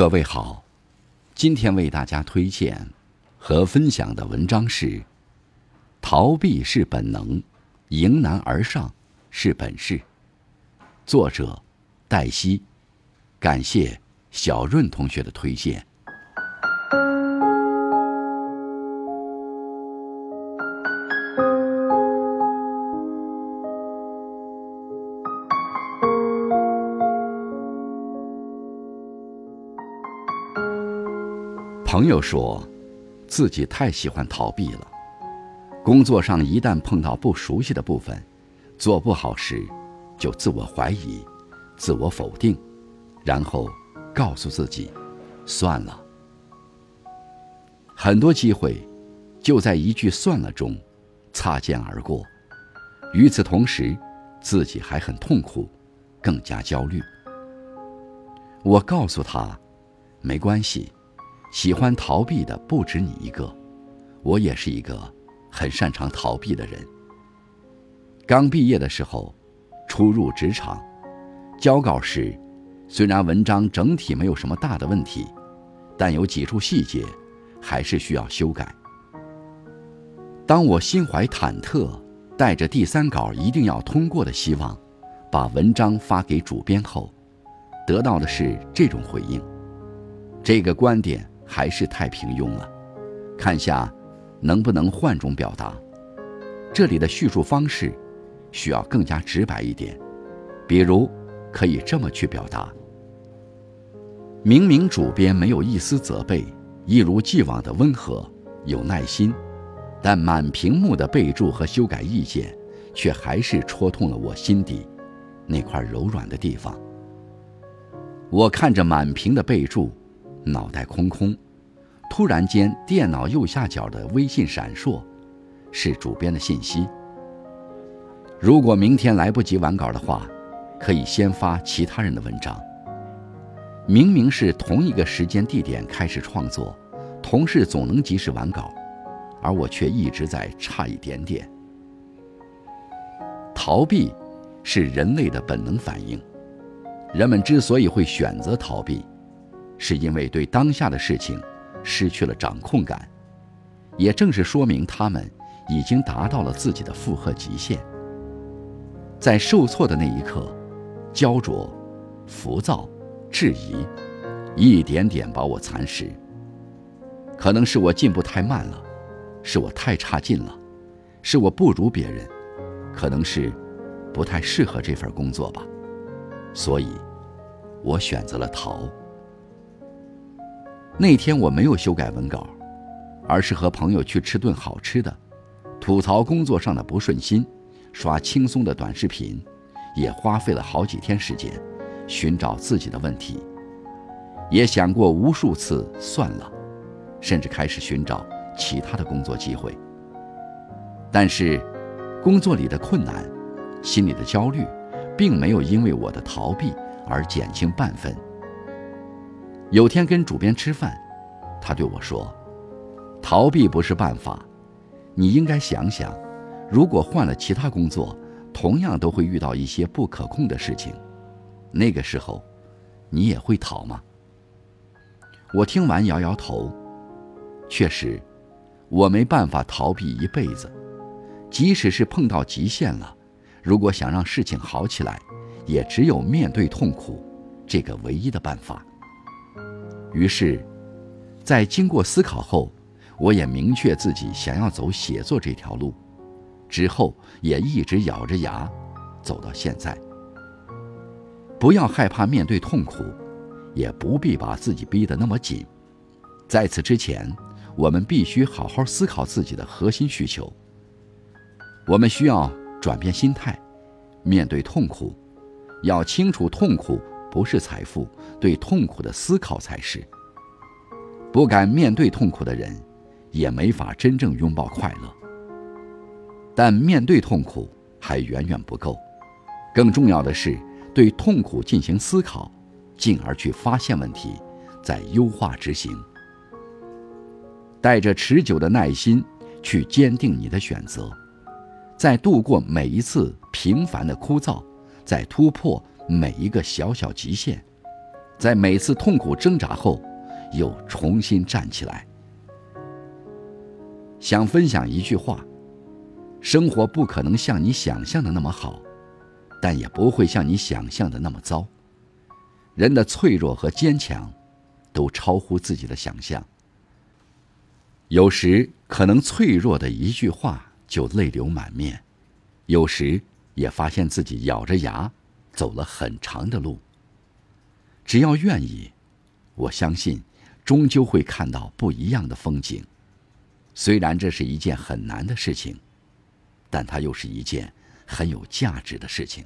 各位好，今天为大家推荐和分享的文章是：逃避是本能，迎难而上是本事。作者黛西，感谢小润同学的推荐。朋友说，自己太喜欢逃避了。工作上一旦碰到不熟悉的部分，做不好时，就自我怀疑、自我否定，然后告诉自己，算了。很多机会就在一句“算了”中擦肩而过。与此同时，自己还很痛苦，更加焦虑。我告诉他，没关系。喜欢逃避的不止你一个，我也是一个很擅长逃避的人。刚毕业的时候，初入职场，交稿时，虽然文章整体没有什么大的问题，但有几处细节还是需要修改。当我心怀忐忑，带着第三稿一定要通过的希望，把文章发给主编后，得到的是这种回应：这个观点。还是太平庸了，看下能不能换种表达。这里的叙述方式需要更加直白一点，比如可以这么去表达：明明主编没有一丝责备，一如既往的温和有耐心，但满屏幕的备注和修改意见，却还是戳痛了我心底那块柔软的地方。我看着满屏的备注。脑袋空空，突然间，电脑右下角的微信闪烁，是主编的信息。如果明天来不及完稿的话，可以先发其他人的文章。明明是同一个时间地点开始创作，同事总能及时完稿，而我却一直在差一点点。逃避，是人类的本能反应。人们之所以会选择逃避。是因为对当下的事情失去了掌控感，也正是说明他们已经达到了自己的负荷极限。在受挫的那一刻，焦灼、浮躁、质疑，一点点把我蚕食。可能是我进步太慢了，是我太差劲了，是我不如别人，可能是不太适合这份工作吧。所以，我选择了逃。那天我没有修改文稿，而是和朋友去吃顿好吃的，吐槽工作上的不顺心，刷轻松的短视频，也花费了好几天时间，寻找自己的问题，也想过无数次算了，甚至开始寻找其他的工作机会。但是，工作里的困难，心里的焦虑，并没有因为我的逃避而减轻半分。有天跟主编吃饭，他对我说：“逃避不是办法，你应该想想，如果换了其他工作，同样都会遇到一些不可控的事情，那个时候，你也会逃吗？”我听完摇摇头，确实，我没办法逃避一辈子，即使是碰到极限了，如果想让事情好起来，也只有面对痛苦，这个唯一的办法。于是，在经过思考后，我也明确自己想要走写作这条路，之后也一直咬着牙走到现在。不要害怕面对痛苦，也不必把自己逼得那么紧。在此之前，我们必须好好思考自己的核心需求。我们需要转变心态，面对痛苦，要清楚痛苦。不是财富，对痛苦的思考才是。不敢面对痛苦的人，也没法真正拥抱快乐。但面对痛苦还远远不够，更重要的是对痛苦进行思考，进而去发现问题，再优化执行。带着持久的耐心去坚定你的选择，在度过每一次平凡的枯燥，在突破。每一个小小极限，在每次痛苦挣扎后，又重新站起来。想分享一句话：生活不可能像你想象的那么好，但也不会像你想象的那么糟。人的脆弱和坚强，都超乎自己的想象。有时可能脆弱的一句话就泪流满面，有时也发现自己咬着牙走了很长的路。只要愿意，我相信，终究会看到不一样的风景。虽然这是一件很难的事情，但它又是一件很有价值的事情。